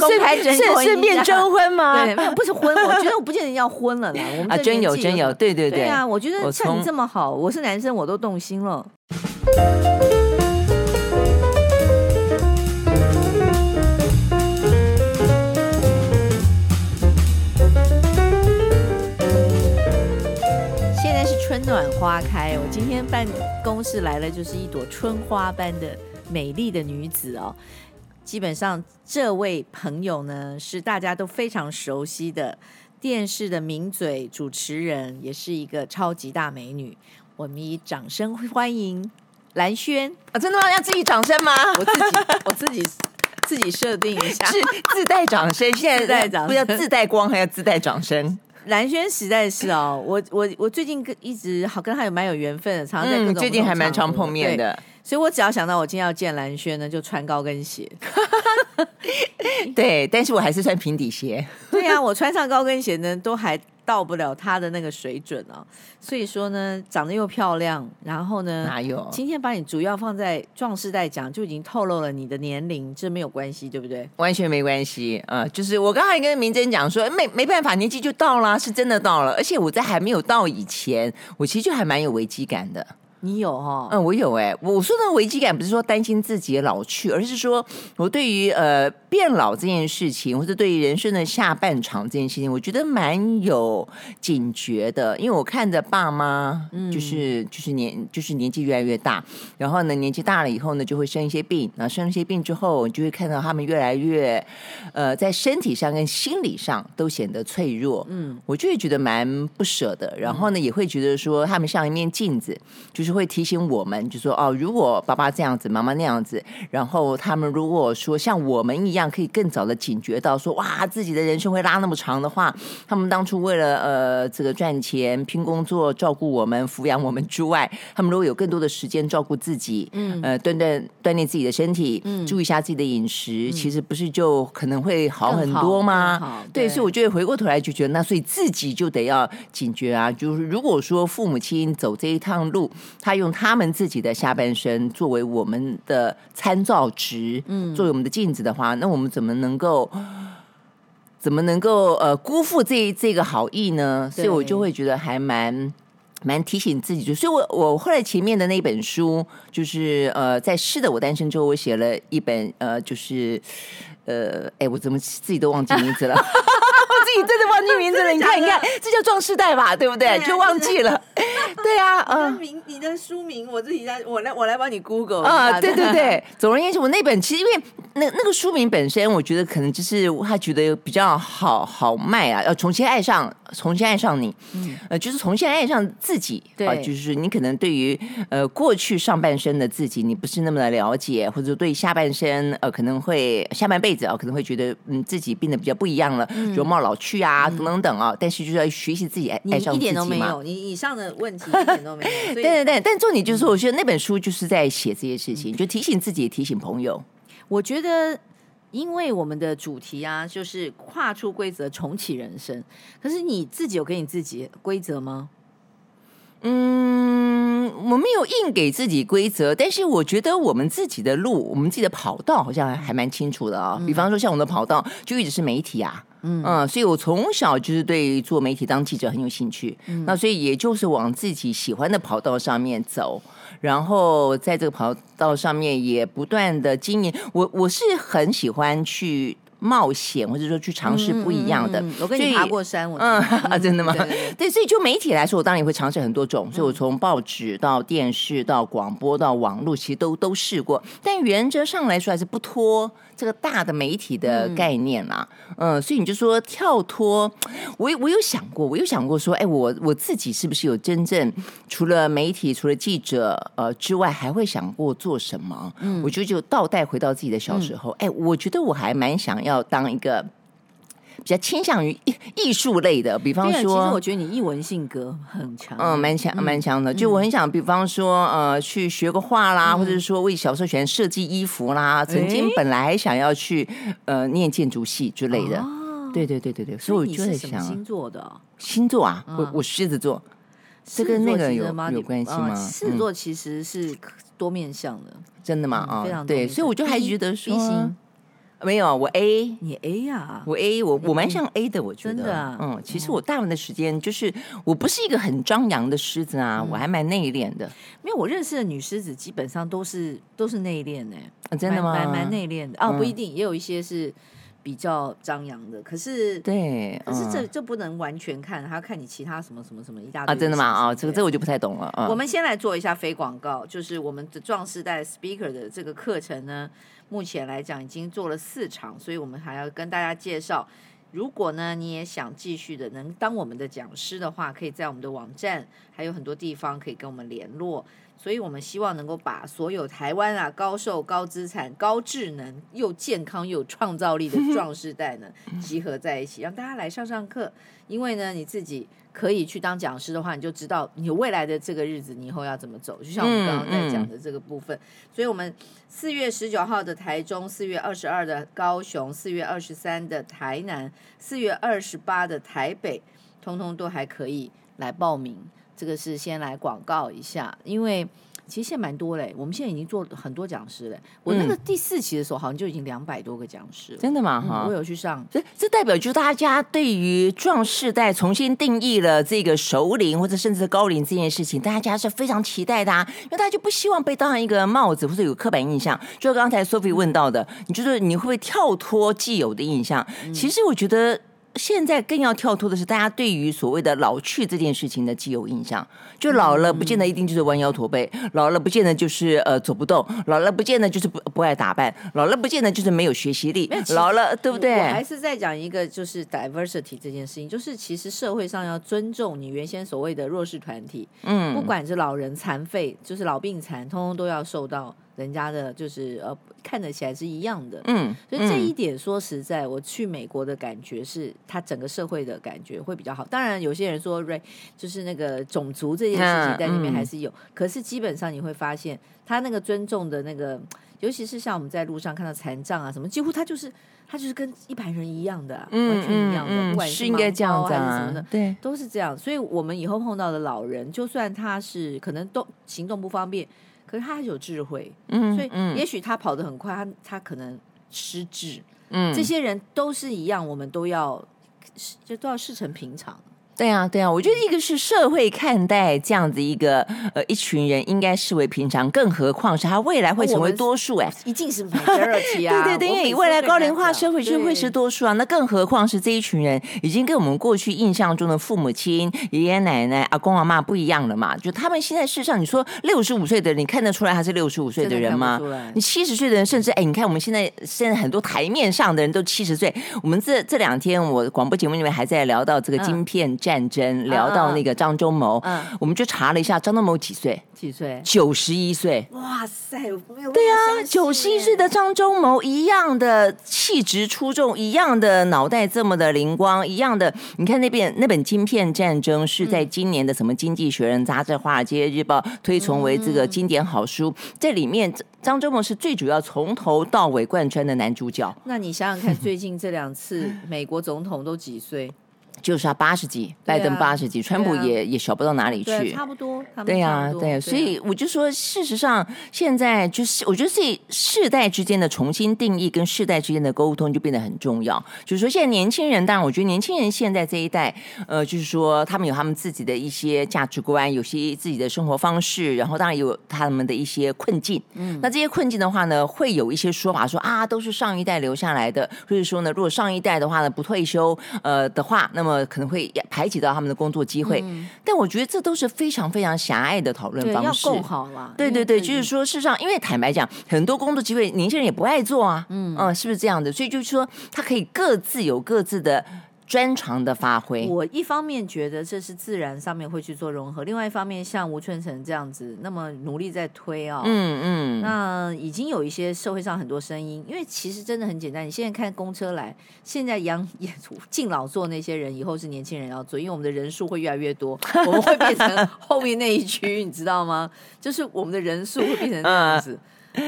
公开征婚，顺便征婚吗？对，不是婚，我觉得我不见得要婚了啦。我们啊，真有真有，对对对。对啊，我觉得像你这么好，我是男生，我都动心了。现在是春暖花开，我今天办公室来了，就是一朵春花般的美丽的女子哦。基本上，这位朋友呢，是大家都非常熟悉的电视的名嘴主持人，也是一个超级大美女。我们以掌声欢迎蓝轩啊！真的吗？要自己掌声吗？我自己，我自己自己设定一下，是自带掌声。现在不要自带光，还要自带掌声。蓝轩实在是哦，我我我最近跟一直好跟他有蛮有缘分的，常常在各种、嗯、最近还蛮常碰面的。所以我只要想到我今天要见兰轩呢，就穿高跟鞋。对，但是我还是穿平底鞋。对呀、啊，我穿上高跟鞋呢，都还到不了他的那个水准哦。所以说呢，长得又漂亮，然后呢，哪有？今天把你主要放在壮士代讲，就已经透露了你的年龄，这没有关系，对不对？完全没关系啊、呃！就是我刚才跟明珍讲说，没没办法，年纪就到了，是真的到了。而且我在还没有到以前，我其实就还蛮有危机感的。你有哈、哦？嗯，我有哎。我说的危机感不是说担心自己老去，而是说我对于呃变老这件事情，或者对于人生的下半场这件事情，我觉得蛮有警觉的。因为我看着爸妈，就是、嗯、就是年就是年纪越来越大，然后呢年纪大了以后呢，就会生一些病，然后生一些病之后，你就会看到他们越来越呃在身体上跟心理上都显得脆弱。嗯，我就会觉得蛮不舍的。然后呢，也会觉得说他们像一面镜子，就是。就会提醒我们，就说哦，如果爸爸这样子，妈妈那样子，然后他们如果说像我们一样，可以更早的警觉到说，哇，自己的人生会拉那么长的话，他们当初为了呃这个赚钱、拼工作、照顾我们、抚养我们之外，他们如果有更多的时间照顾自己，嗯，呃，锻炼锻炼自己的身体，嗯，注意一下自己的饮食，嗯，其实不是就可能会好很多吗？对，对，所以我觉得回过头来就觉得，那所以自己就得要警觉啊，就是如果说父母亲走这一趟路。他用他们自己的下半身作为我们的参照值，嗯，作为我们的镜子的话，那我们怎么能够怎么能够呃辜负这这个好意呢？所以我就会觉得还蛮蛮提醒自己，就所以我我后来前面的那本书，就是呃在是的我单身之后，我写了一本呃就是呃哎我怎么自己都忘记名字了。你真的忘记名字了？你看，你看，这叫壮世代吧，对不对？就忘记了。对啊，嗯。名，你的书名我自己在，我来，我来帮你 Google 啊。对对对，总而言之，我那本其实因为那那个书名本身，我觉得可能就是他觉得比较好好卖啊，要重新爱上，重新爱上你，嗯，呃，就是重新爱上自己。对、呃，就是你可能对于呃过去上半生的自己，你不是那么的了解，或者对下半生呃可能会下半辈子啊、呃，可能会觉得嗯自己变得比较不一样了，嗯、容貌老去。去啊，等等等啊，但是就是要学习自己爱爱上自己嘛。你一点都没有，你以上的问题一点都没有。对对对，但重点就是，我觉得那本书就是在写这些事情，就提醒自己，也提醒朋友。我觉得，因为我们的主题啊，就是跨出规则，重启人生。可是你自己有给你自己规则吗？嗯，我没有硬给自己规则，但是我觉得我们自己的路，我们自己的跑道好像还蛮清楚的啊。比方说，像我们的跑道就一直是媒体啊。嗯，所以我从小就是对做媒体当记者很有兴趣，嗯，那所以也就是往自己喜欢的跑道上面走，然后在这个跑道上面也不断的经营。我我是很喜欢去。冒险，或者说去尝试不一样的。嗯嗯嗯、我跟你爬过山，我嗯 啊，真的吗？对，对，对，对，所以就媒体来说，我当然也会尝试很多种。所以我从报纸到电视到广播到网络，其实都都试过。但原则上来说，还是不脱这个大的媒体的概念啦。嗯，嗯，所以你就说跳脱，我我有想过，我有想过说，哎，我我自己是不是有真正除了媒体、除了记者呃之外，还会想过做什么？嗯，我就就倒带回到自己的小时候，哎，我觉得我还蛮想要。当一个比较倾向于艺艺术类的，比方说，其实我觉得你艺文性格很强，嗯，蛮强蛮强的。就我很想，比方说，呃，去学个画啦，嗯、或者是说，为小时候喜欢设计衣服啦，曾经本来还想要去呃念建筑系之类的。哦、对对对对对，所以我就在想，星座的星座啊，我我狮子座，这跟那个有有关系吗？狮子座其实是多面向的，真的吗？啊，对，所以我就还觉得说。没有，我 A，你 A 呀、啊？我 A，我我蛮像 A 的，我觉得。真的、啊，嗯，其实我大部分的时间就是，我不是一个很张扬的狮子啊，嗯、我还蛮内敛的。没有，我认识的女狮子基本上都是都是内敛的、啊，真的吗？蛮蛮内敛的啊、哦，不一定，也有一些是比较张扬的。可是，对，可是这、嗯、这不能完全看，还要看你其他什么什么什么一大堆啊，真的吗？啊、哦，这个这个我就不太懂了。嗯、我们先来做一下非广告，就是我们的壮士代 Speaker 的这个课程呢。目前来讲已经做了四场，所以我们还要跟大家介绍。如果呢你也想继续的能当我们的讲师的话，可以在我们的网站还有很多地方可以跟我们联络。所以我们希望能够把所有台湾啊高寿、高资产、高智能又健康又有创造力的壮士代呢 集合在一起，让大家来上上课。因为呢你自己。可以去当讲师的话，你就知道你未来的这个日子，你以后要怎么走。就像我们刚刚在讲的这个部分，嗯嗯、所以我们四月十九号的台中，四月二十二的高雄，四月二十三的台南，四月二十八的台北，通通都还可以来报名。这个是先来广告一下，因为。其实现在蛮多嘞，我们现在已经做很多讲师嘞。我那个第四期的时候，好像就已经两百多个讲师了。真的吗？哈、嗯，我有去上。这这代表就是大家对于壮世代重新定义了这个熟龄或者甚至高龄这件事情，大家是非常期待的啊。因为大家就不希望被当成一个帽子或者有刻板印象。就刚才 Sophie 问到的，你觉得你会不会跳脱既有的印象？其实我觉得。现在更要跳脱的是，大家对于所谓的老去这件事情的既有印象，就老了不见得一定就是弯腰驼背，老了不见得就是呃走不动，老了不见得就是不不爱打扮，老了不见得就是没有学习力，老了对不对？我还是在讲一个就是 diversity 这件事情，就是其实社会上要尊重你原先所谓的弱势团体，嗯，不管是老人、残废，就是老病残，通通都要受到。人家的就是呃看得起来是一样的，嗯，所以这一点说实在，我去美国的感觉是，他整个社会的感觉会比较好。当然，有些人说，Ray 就是那个种族这件事情在里面还是有，可是基本上你会发现，他那个尊重的那个，尤其是像我们在路上看到残障啊什么，几乎他就是他就是跟一般人一样的，完全一样的，不管是应该这样子还是什么的，对，都是这样。所以我们以后碰到的老人，就算他是可能都行动不方便。可是他有智慧，嗯，所以也许他跑得很快，他他可能失智，嗯，这些人都是一样，我们都要就都要视成平常。对啊，对啊，我觉得一个是社会看待这样子一个呃一群人应该视为平常，更何况是他未来会成为多数哎，一定是 majority 啊，对 对对，因为未来高龄化社会就会是多数啊，那更何况是这一群人已经跟我们过去印象中的父母亲、爷爷奶奶、阿公阿妈不一样了嘛？就他们现在事实上，你说六十五岁的人，你看得出来他是六十五岁的人吗？你七十岁的人，甚至哎，你看我们现在现在很多台面上的人都七十岁，我们这这两天我广播节目里面还在聊到这个晶片。嗯战争聊到那个张忠谋，嗯，我们就查了一下，张忠谋几岁？几岁？九十一岁。哇塞，没有对啊，九十一岁的张忠谋一样的气质出众，一样的脑袋这么的灵光，一样的。你看那边那本《晶片战争》是在今年的什么《经济学人》杂志、《华尔街日报》推崇为这个经典好书，在里面张忠谋是最主要，从头到尾贯穿的男主角。那你想想看，最近这两次美国总统都几岁？就是他八十几，拜登八十几，川普也也小不到哪里去，差不多。对呀，对，所以我就说，事实上现在就是，我觉得这世代之间的重新定义跟世代之间的沟通就变得很重要。就是说，现在年轻人，当然，我觉得年轻人现在这一代，呃，就是说他们有他们自己的一些价值观，有些自己的生活方式，然后当然有他们的一些困境。嗯，那这些困境的话呢，会有一些说法说啊，都是上一代留下来的，或者说呢，如果上一代的话呢不退休，呃的话，那么。呃，可能会排挤到他们的工作机会，嗯，但我觉得这都是非常非常狭隘的讨论方式。要够好了，对对对，就是说，事实上，因为坦白讲，很多工作机会年轻人也不爱做啊，嗯嗯，是不是这样的？所以就是说，他可以各自有各自的。专长的发挥，我一方面觉得这是自然上面会去做融合，另外一方面像吴春成这样子那么努力在推啊、哦，嗯嗯，那已经有一些社会上很多声音，因为其实真的很简单，你现在看公车来，现在养敬老座那些人，以后是年轻人要做，因为我们的人数会越来越多，我们会变成后面那一区，你知道吗？就是我们的人数会变成这样子，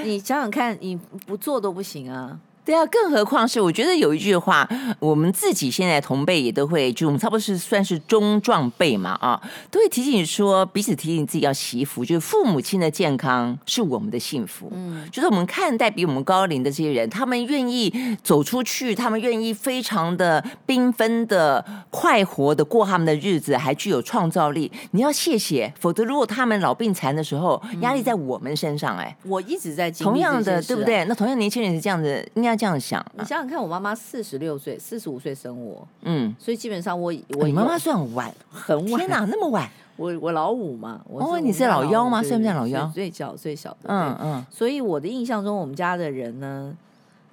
你想想看，你不做都不行啊。对啊，更何况是我觉得有一句话，我们自己现在同辈也都会，就我们差不多是算是中壮辈嘛啊，都会提醒你说，彼此提醒自己要惜福，就是父母亲的健康是我们的幸福。嗯，就是我们看待比我们高龄的这些人，他们愿意走出去，他们愿意非常的缤纷的、快活的过他们的日子，还具有创造力。你要谢谢，否则如果他们老病残的时候，压力在我们身上，哎，我一直在同样的，对不对？那同样年轻人是这样子，应该。这样想，你想想看，我妈妈四十六岁，四十五岁生我，嗯，所以基本上我我你妈妈算晚，很晚，天哪，那么晚？我我老五嘛，我哦，你是老幺吗？算不算老幺？最小最小的，嗯嗯。所以我的印象中，我们家的人呢，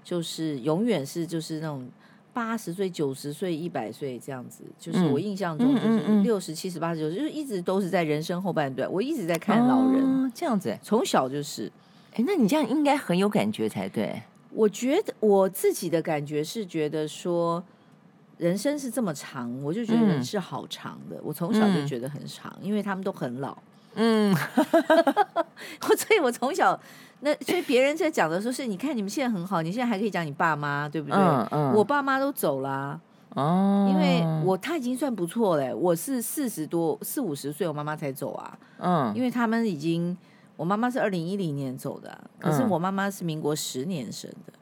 就是永远是就是那种八十岁、九十岁、一百岁这样子。就是我印象中，就是六十七十八十九，就是一直都是在人生后半段，我一直在看老人这样子，从小就是。哎，那你这样应该很有感觉才对。我觉得我自己的感觉是觉得说，人生是这么长，我就觉得人是好长的。嗯、我从小就觉得很长，嗯、因为他们都很老。嗯，所以我从小那所以别人在讲的时候是，你看你们现在很好，你现在还可以讲你爸妈，对不对？嗯嗯、我爸妈都走了哦，因为我他已经算不错嘞。我是四十多四五十岁，我妈妈才走啊。嗯，因为他们已经。我妈妈是二零一零年走的，可是我妈妈是民国十年生的。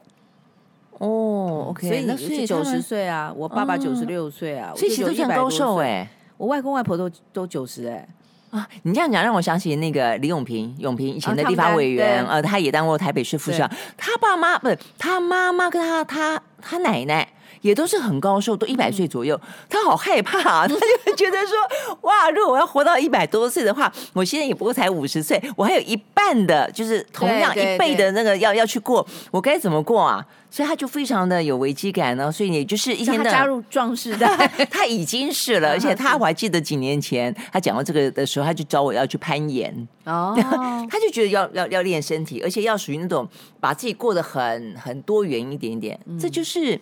哦，OK，所以你是九十岁啊，我爸爸九十六岁啊，所以其实都算高寿哎。我外公外婆都都九十哎。啊，你这样讲让我想起那个李永平，永平以前的立法委员，呃，他也当过台北市副市长。他爸妈不是他妈妈跟他他他奶奶。也都是很高寿，都一百岁左右。他好害怕啊，他就觉得说：哇，如果我要活到一百多岁的话，我现在也不过才五十岁，我还有一半的，就是同样一倍的那个要要去过，我该怎么过啊？所以他就非常的有危机感呢。所以也就是一天的加入壮士代，他已经是了，而且他我还记得几年前他讲到这个的时候，他就找我要去攀岩哦，他就觉得要要要练身体，而且要属于那种把自己过得很很多元一点点，这就是。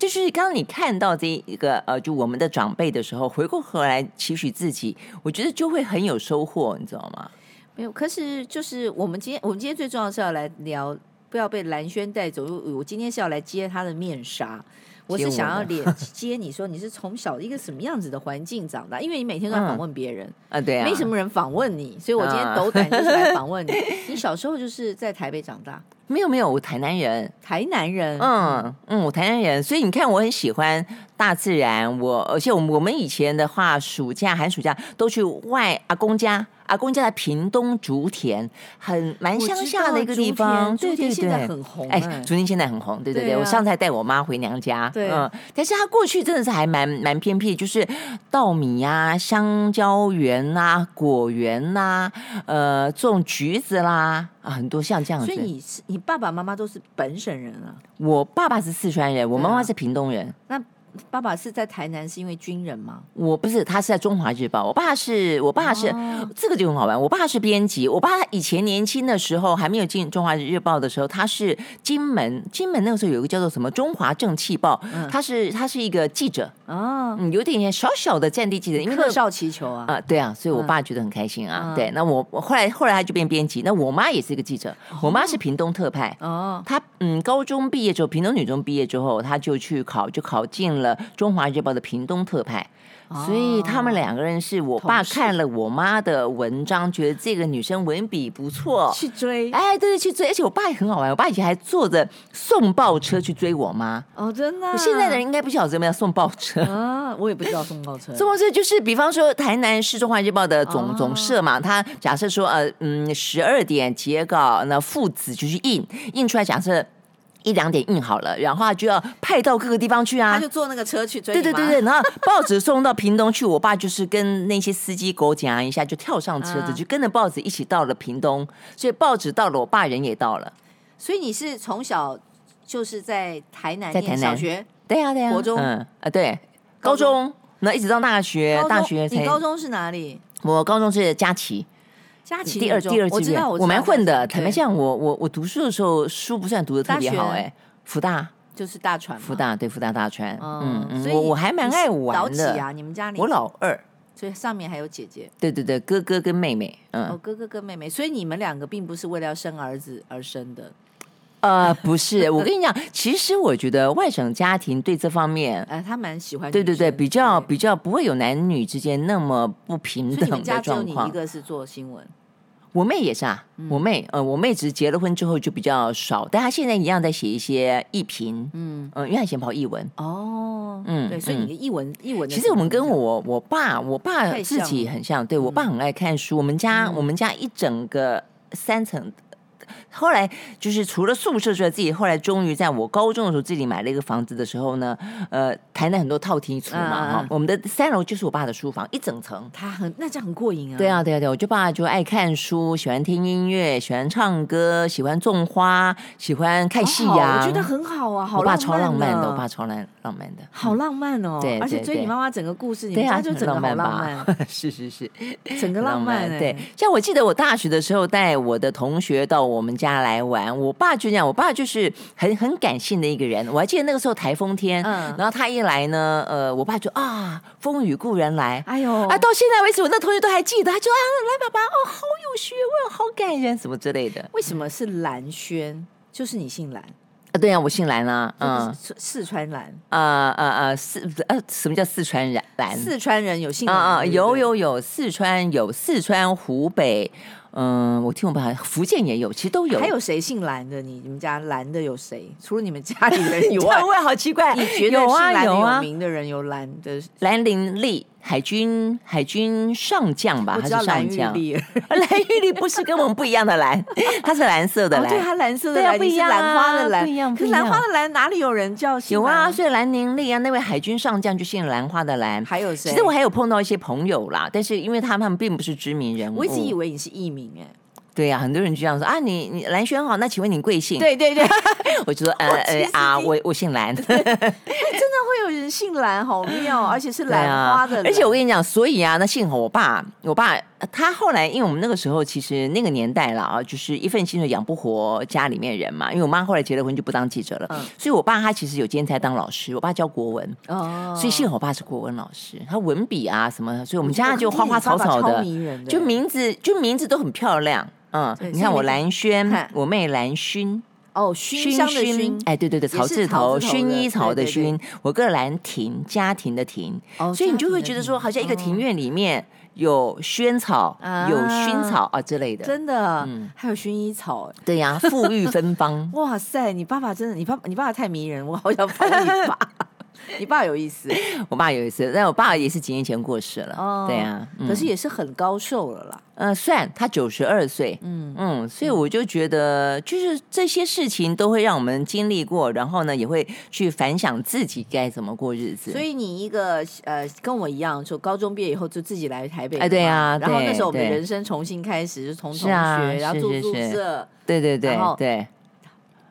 就是刚刚你看到这一个呃，就我们的长辈的时候，回过头来期许自己，我觉得就会很有收获，你知道吗？没有，可是就是我们今天，我们今天最重要是要来聊，不要被蓝轩带走。我今天是要来揭他的面纱，我是想要连接 你说你是从小一个什么样子的环境长大，因为你每天都在访问别人啊，对啊，没什么人访问你，所以我今天斗胆就是来访问你。你小时候就是在台北长大。没有没有，我台南人，台南人，嗯嗯，我台南人，所以你看我很喜欢大自然，我而且我们我们以前的话，暑假寒暑假都去外阿公家。阿公家在屏东竹田，很蛮乡下的一个地方，对对对，现在很红。哎，竹田现在很红，对对对。我上次还带我妈回娘家，对，嗯。但是他过去真的是还蛮蛮偏僻，就是稻米呀、香蕉园呐、果园呐，呃，种橘子啦，啊，很多像这样子。所以你是你爸爸妈妈都是本省人啊？我爸爸是四川人，我妈妈是屏东人。那。爸爸是在台南是因为军人吗？我不是，他是在中华日报。我爸是，我爸是，哦、这个就很好玩。我爸是编辑。我爸以前年轻的时候还没有进中华日报的时候，他是金门，金门那个时候有一个叫做什么中华正气报，嗯、他是他是一个记者哦，嗯，有点小小的战地记者，因为客少祈求啊，啊、呃，对啊，所以我爸觉得很开心啊。嗯、对，那我我后来后来他就变编辑，那我妈也是一个记者，哦、我妈是屏东特派哦，她嗯高中毕业之后，屏东女中毕业之后，她就去考，就考进了中华日报的屏东特派，所以他们两个人是我爸看了我妈的文章，觉得这个女生文笔不错，去追。哎，对对，去追。而且我爸也很好玩，我爸以前还坐着送报车去追我妈。哦，真的？我现在的人应该不晓得怎么样送报车啊，我也不知道送报车。送报车就是，比方说台南市中华日报的总总社嘛，他假设说呃嗯十二点截稿，那父子就去印，印出来假设。一两点印好了，然后他就要派到各个地方去啊。他就坐那个车去追。对对对对，然后报纸送到屏东去，我爸就是跟那些司机狗讲一下，就跳上车子，就跟着报纸一起到了屏东。所以报纸到了，我爸人也到了。所以你是从小就是在台南念小学？对呀对呀。国中嗯啊对，高中那一直到大学，大学你高中是哪里？我高中是佳琪。佳琪第二第二志愿，我知道，我蛮混的。坦白讲，我我我读书的时候书不算读的特别好，哎，福大就是大船，福大对福大大船，嗯嗯，我我还蛮爱玩的。啊，你们家里我老二，所以上面还有姐姐。对对对，哥哥跟妹妹，嗯，哦，哥哥跟妹妹，所以你们两个并不是为了要生儿子而生的。呃，不是，我跟你讲，其实我觉得外省家庭对这方面，呃，他蛮喜欢。对对对，比较比较不会有男女之间那么不平等的状况。一个是做新闻。我妹也是啊，嗯、我妹呃，我妹只是结了婚之后就比较少，但她现在一样在写一些艺评，嗯嗯、呃，因为她以前跑译文哦，嗯，对，所以你的译文译文，其实我们跟我我爸我爸自己很像，对我爸很爱看书，我们家、嗯、我们家一整个三层。后来就是除了宿舍之外，自己后来终于在我高中的时候自己买了一个房子的时候呢，呃，台南很多套厅厝嘛哈，我们的三楼就是我爸的书房，一整层。他很那这样很过瘾啊。对啊对啊对，我就爸就爱看书，喜欢听音乐，喜欢唱歌，喜欢种花，喜欢看夕阳。我觉得很好啊，好我爸超浪漫的，我爸超浪浪漫的，好浪漫哦。对，而且追你妈妈整个故事，你们家就整个好浪漫。是是是，整个浪漫。对，像我记得我大学的时候带我的同学到我们家来玩。我爸就这样，我爸就是很很感性的一个人。我还记得那个时候台风天，嗯，然后他一来呢，呃，我爸就啊，风雨故人来，哎呦，啊，到现在为止，我那同学都还记得，他就啊，来爸爸，哦，好有学问，好感人，什么之类的。为什么是蓝轩？就是你姓蓝啊？对啊，我姓蓝啊，嗯，四川蓝，啊啊啊，四呃，什么叫四川人？兰？四川人有姓兰啊啊，有有有，四川有四川湖北。嗯，我听我爸，福建也有，其实都有。还有谁姓蓝的？你你们家蓝的有谁？除了你们家里人以外，问好奇怪。你觉得是兰有名的人有蓝的兰玲丽。海军海军上将吧，还是上将？蓝玉丽不是跟我们不一样的蓝，它是蓝色的蓝，对，它蓝色的蓝，不一样，兰花的蓝，不一样。可是兰花的蓝哪里有人叫？有啊，所以兰宁丽啊，那位海军上将就姓兰花的兰。还有谁？其实我还有碰到一些朋友啦，但是因为他们并不是知名人物，我一直以为你是艺名哎。对呀，很多人就这样说啊，你你蓝轩好，那请问你贵姓？对对对，我就说呃 呃啊，我我姓蓝，真的会有人姓兰，好妙，而且是兰花的。而且我跟你讲，所以啊，那幸好我爸，我爸他后来，因为我们那个时候其实那个年代了啊，就是一份薪水养不活家里面人嘛。因为我妈后来结了婚就不当记者了，所以我爸他其实有兼差当老师，我爸教国文哦，所以幸好我爸是国文老师，他文笔啊什么，所以我们家就花花草草的，就名字就名字都很漂亮。嗯，你看我兰轩，我妹兰薰，哦，熏香的熏，哎，对对对，草字头，薰衣草的薰，我个兰亭，家庭的庭，所以你就会觉得说，好像一个庭院里面有萱草，有薰草啊之类的，真的，嗯，还有薰衣草，对呀，馥郁芬芳，哇塞，你爸爸真的，你爸你爸爸太迷人，我好想抱你爸。你爸有意思，我爸有意思，但我爸也是几年前过世了。哦，对啊，嗯、可是也是很高寿了啦。嗯、呃，算他九十二岁。嗯嗯，所以我就觉得，就是这些事情都会让我们经历过，然后呢，也会去反想自己该怎么过日子。所以你一个呃，跟我一样，就高中毕业以后就自己来台北。哎，对啊，然后那时候我们人生重新开始，就从同学，然后住宿舍，对对对，对。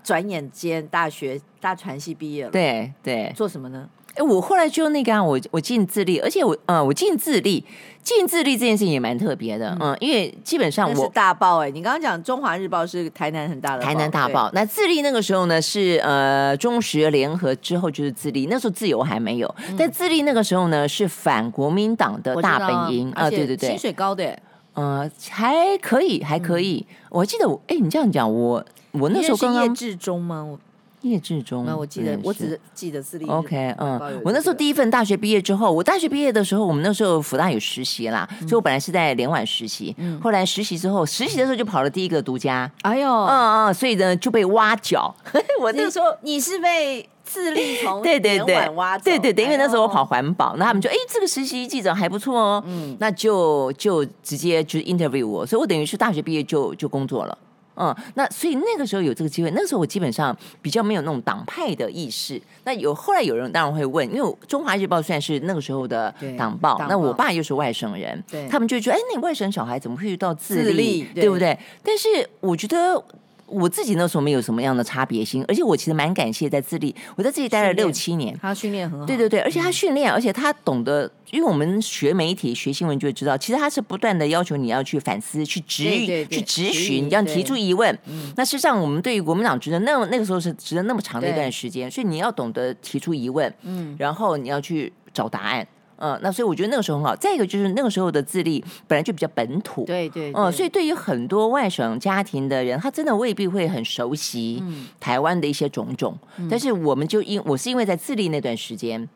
转眼间，大学大传系毕业了。对对，做什么呢？哎，我后来就那个啊，我我尽自立，而且我嗯，我尽自立，尽自立这件事情也蛮特别的，嗯，因为基本上我是大报哎，你刚刚讲《中华日报》是台南很大的台南大报，那自立那个时候呢是呃中时联合之后就是自立，那时候自由还没有，但自立那个时候呢是反国民党的大本营啊，对对对，薪水高的，呃，还可以还可以，我记得我哎，你这样讲我。我那时候刚刚叶志忠吗？叶志忠，那我记得，我只记得是立。OK，嗯，我那时候第一份大学毕业之后，我大学毕业的时候，我们那时候福大有实习啦，所以我本来是在联晚实习，后来实习之后，实习的时候就跑了第一个独家，哎呦，嗯嗯，所以呢就被挖角。我那个时候你是被自立从联晚挖走，对对对，因为那时候我跑环保，那他们就哎这个实习记者还不错哦，嗯，那就就直接就 interview 我，所以我等于是大学毕业就就工作了。嗯，那所以那个时候有这个机会，那个时候我基本上比较没有那种党派的意识。那有后来有人当然会问，因为《中华日报》算是那个时候的党报，那我爸又是外省人，对他们就觉得，哎，那外省小孩怎么会遇到自立，对不对？但是我觉得。我自己那时候没有什么样的差别心，而且我其实蛮感谢在自立，我在这里待了六七年。他训练很好，对对对，而且他训练，而且他懂得，因为我们学媒体、学新闻就会知道，其实他是不断的要求你要去反思、去质疑、去质询，你要提出疑问。那事实上，我们对于国民党执政那那个时候是执政那么长的一段时间，所以你要懂得提出疑问，嗯，然后你要去找答案。嗯，那所以我觉得那个时候很好。再一个就是那个时候的自立本来就比较本土，对对，对，嗯，所以对于很多外省家庭的人，他真的未必会很熟悉台湾的一些种种。嗯、但是我们就因我是因为在自立那段时间。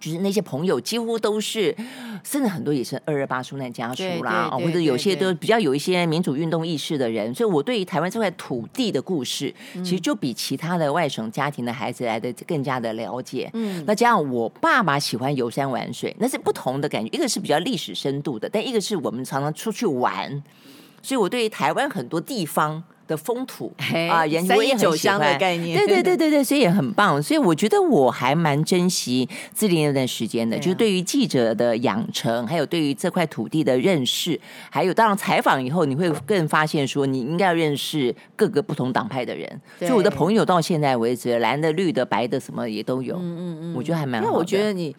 就是那些朋友几乎都是，甚至很多也是二二八受难家属啦，或者有些都比较有一些民主运动意识的人，所以我对于台湾这块土地的故事，其实就比其他的外省家庭的孩子来的更加的了解。嗯，那加上我爸爸喜欢游山玩水，那是不同的感觉，一个是比较历史深度的，但一个是我们常常出去玩，所以我对于台湾很多地方。的风土啊，人我也很喜欢的概念，对对对对对，所以也很棒。所以我觉得我还蛮珍惜自立那段时间的，就是对于记者的养成，还有对于这块土地的认识，还有当然采访以后，你会更发现说你应该要认识各个不同党派的人。所以我的朋友到现在为止，蓝的、绿的、白的，什么也都有。嗯嗯嗯，我觉得还蛮好。因为我觉得你。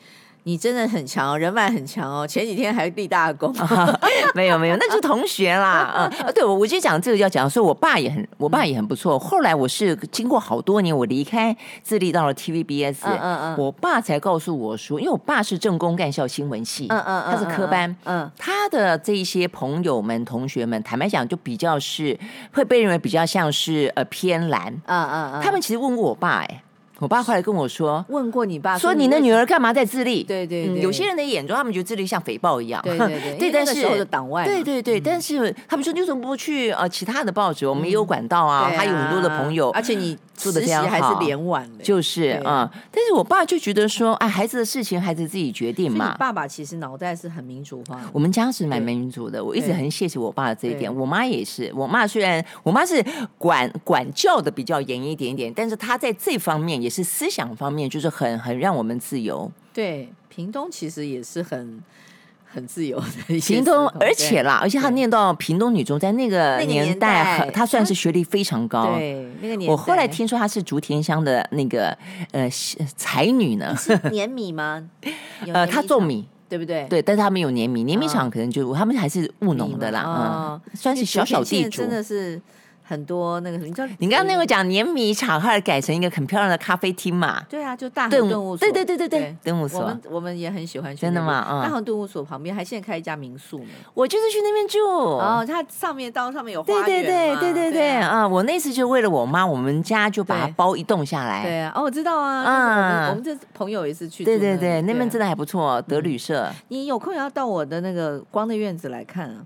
你真的很强哦，人脉很强哦。前几天还立大功，没有没有，那是同学啦。嗯，对，我我就讲这个要讲，说我爸也很，我爸也很不错。后来我是经过好多年，我离开自立到了 TVBS，嗯嗯嗯，我爸才告诉我说，因为我爸是政工干校新闻系，嗯嗯他是科班，嗯，他的这一些朋友们、同学们，坦白讲，就比较是会被认为比较像是呃偏蓝，嗯嗯嗯，他们其实问过我爸，哎。我爸后来跟我说：“问过你爸，说你的女儿干嘛在自立？对对对，有些人的眼中，他们觉得自立像肥报一样。对对对，对，但是党外，对对对，但是他们说你怎么不去呃其他的报纸？我们也有管道啊，还有很多的朋友，而且你做的这样还是连晚的，就是啊。但是我爸就觉得说，哎，孩子的事情孩子自己决定嘛。爸爸其实脑袋是很民主化，我们家是蛮民主的，我一直很谢谢我爸的这一点。我妈也是，我妈虽然我妈是管管教的比较严一点点，但是她在这方面也是思想方。面就是很很让我们自由。对，屏东其实也是很 很自由的。屏东，而且啦，而且他念到屏东女中，在那个年代，他算是学历非常高。对，那个年代。我后来听说他是竹田乡的那个呃才女呢。碾米吗？呃，他种米，对不对？对，但是他们有碾米，碾米厂可能就他们还是务农的啦。嗯，算是小小地主，真的是。很多那个，你知道，你刚刚那个讲碾米厂，后来改成一个很漂亮的咖啡厅嘛？对啊，就大恒顿物所。对对对对对，顿物所。我们我们也很喜欢去。真的吗？嗯。大恒顿物所旁边还现在开一家民宿呢。我就是去那边住。哦，它上面到上面有花园。对对对对对对啊！我那次就为了我妈，我们家就把它包一栋下来。对啊，哦，我知道啊。嗯。我们这朋友也是去。对对对，那边真的还不错，德旅社。你有空也要到我的那个光的院子来看啊。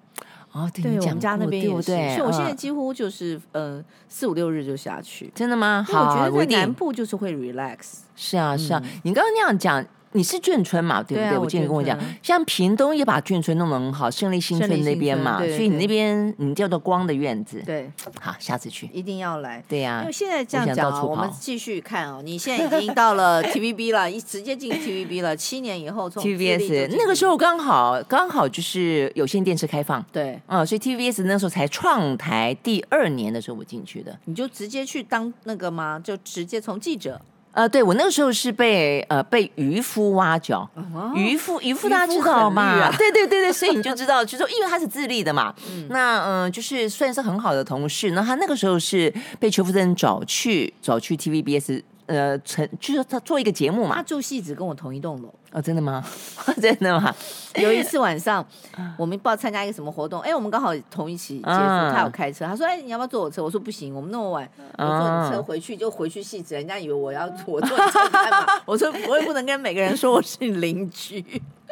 哦，对，我们家那边也是，所以我现在几乎就是呃四五六日就下去。真的吗？好，我觉得在南部就是会 relax。是啊，是啊，你刚刚那样讲。你是眷村嘛，对不对？我记得你跟我讲，像屏东也把眷村弄得很好，胜利新村那边嘛，所以你那边你叫做光的院子。对，好，下次去一定要来。对呀，因为现在这样讲，我们继续看哦。你现在已经到了 TVB 了，一直接进 TVB 了。七年以后从 TVBS 那个时候刚好刚好就是有线电视开放，对，嗯，所以 TVBS 那时候才创台第二年的时候我进去的。你就直接去当那个吗？就直接从记者。呃，对，我那个时候是被呃被渔夫挖角，渔夫渔夫大家知道吗？啊、对对对对，所以你就知道，就是说因为他是自立的嘛，嗯、那嗯、呃、就是算是很好的同事，那他那个时候是被邱福珍找去找去 TVBS。呃，成就是他做一个节目嘛。他住戏子，跟我同一栋楼。哦，真的吗？真的吗？有一次晚上，我们不知道参加一个什么活动，哎，我们刚好同一起结束。他有开车，他说：“哎，你要不要坐我车？”我说：“不行，我们那么晚，我坐你车回去就回去戏子，人家以为我要我坐你车干嘛？” 我说：“我也不能跟每个人说我是你邻居。”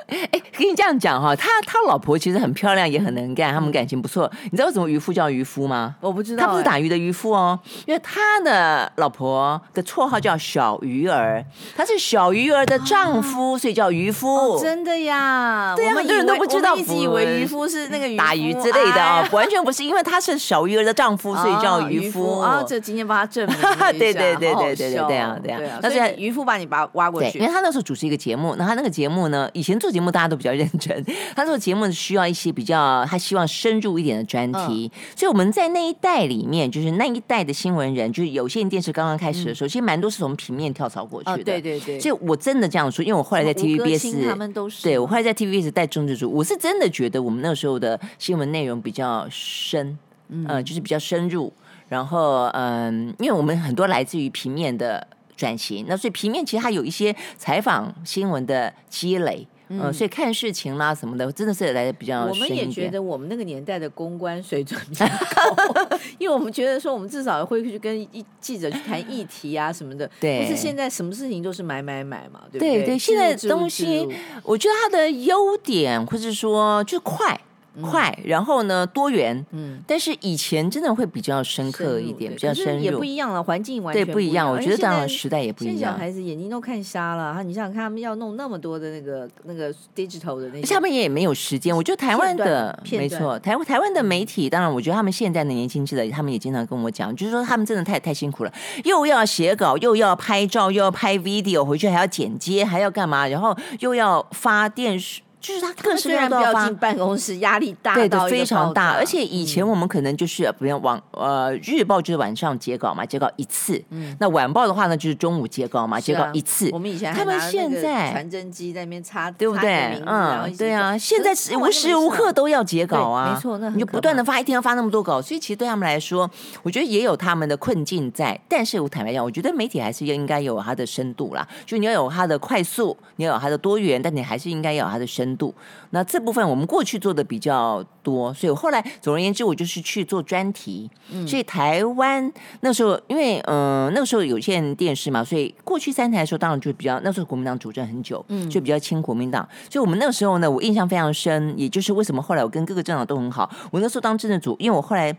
哎，跟你这样讲哈，他他老婆其实很漂亮，也很能干，他们感情不错。你知道为什么渔夫叫渔夫吗？我不知道，他不是打鱼的渔夫哦，因为他的老婆的绰号叫小鱼儿，他是小鱼儿的丈夫，所以叫渔夫。真的呀？对啊，很多人都不知道，一直以为渔夫是那个打鱼之类的啊，完全不是，因为他是小鱼儿的丈夫，所以叫渔夫啊。这今天帮他证明对对对对对对，这样这样。但是渔夫把你把挖过去，因为他那时候主持一个节目，那他那个节目呢，以前做节目大家都比较认真。他做节目需要一些比较，他希望深入一点的专题，嗯、所以我们在那一代里面，就是那一代的新闻人，就是有线电视刚刚开始的时候，嗯、其实蛮多是从平面跳槽过去的。哦、对对对，所以我真的这样说，因为我后来在 TVBS，他们都是对我后来在 TVBS 带政治组，我是真的觉得我们那时候的新闻内容比较深，嗯、呃，就是比较深入。然后，嗯、呃，因为我们很多来自于平面的转型，那所以平面其实它有一些采访新闻的积累。嗯、呃，所以看事情啦什么的，真的是来的比较。我们也觉得我们那个年代的公关水准比较高，因为我们觉得说我们至少会去跟记者去谈议题啊什么的。对。但是现在什么事情都是买买买嘛，对不对？对对，现在东西，我觉得它的优点，或者说就是快。快，然后呢，多元，嗯，但是以前真的会比较深刻一点，比较深入，也不一样了，环境完全对不一样。我觉得当然时代也不一样。现在小孩子眼睛都看瞎了，哈，你想想看，他们要弄那么多的那个那个 digital 的那些，他们也没有时间。我觉得台湾的没错，台湾台湾的媒体，当然，我觉得他们现在的年轻人，他们也经常跟我讲，就是说他们真的太太辛苦了，又要写稿，又要拍照，又要拍 video，回去还要剪接，还要干嘛，然后又要发电视。就是他各式各样都要进办公室，压力大，对的，非常大。而且以前我们可能就是，比如往呃日报就是晚上截稿嘛，截稿一次。嗯，那晚报的话呢，就是中午截稿嘛，截稿一次。我们以前他们现在传真机在那边插，对不对？嗯，对啊，现在无时无刻都要截稿啊，没错，那你就不断的发，一天要发那么多稿，所以其实对他们来说，我觉得也有他们的困境在。但是我坦白讲，我觉得媒体还是要应该有它的深度啦，就你要有它的快速，你要有它的多元，但你还是应该要有它的深度。那这部分我们过去做的比较多，所以后来总而言之，我就是去做专题。嗯，所以台湾那时候，因为嗯、呃，那个时候有线电视嘛，所以过去三台的时候，当然就比较那时候国民党主政很久，嗯，就比较亲国民党。所以我们那个时候呢，我印象非常深，也就是为什么后来我跟各个政党都很好。我那时候当政治组，因为我后来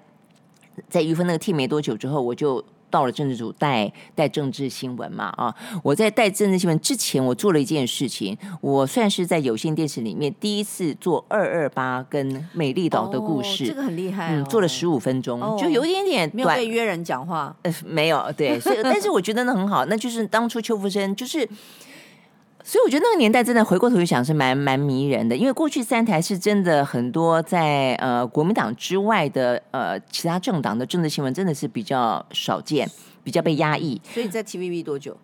在于芬那个 team 没多久之后，我就。到了政治组带带政治新闻嘛啊！我在带政治新闻之前，我做了一件事情，我算是在有线电视里面第一次做二二八跟美丽岛的故事，哦、这个很厉害、哦，嗯，做了十五分钟、哦，就有一点点短，没有被约人讲话，呃，没有，对，所以 但是我觉得那很好，那就是当初邱福生就是。所以我觉得那个年代真的回过头去想是蛮蛮迷人的，因为过去三台是真的很多在呃国民党之外的呃其他政党的政治新闻真的是比较少见，比较被压抑。所以你在 TVB 多久？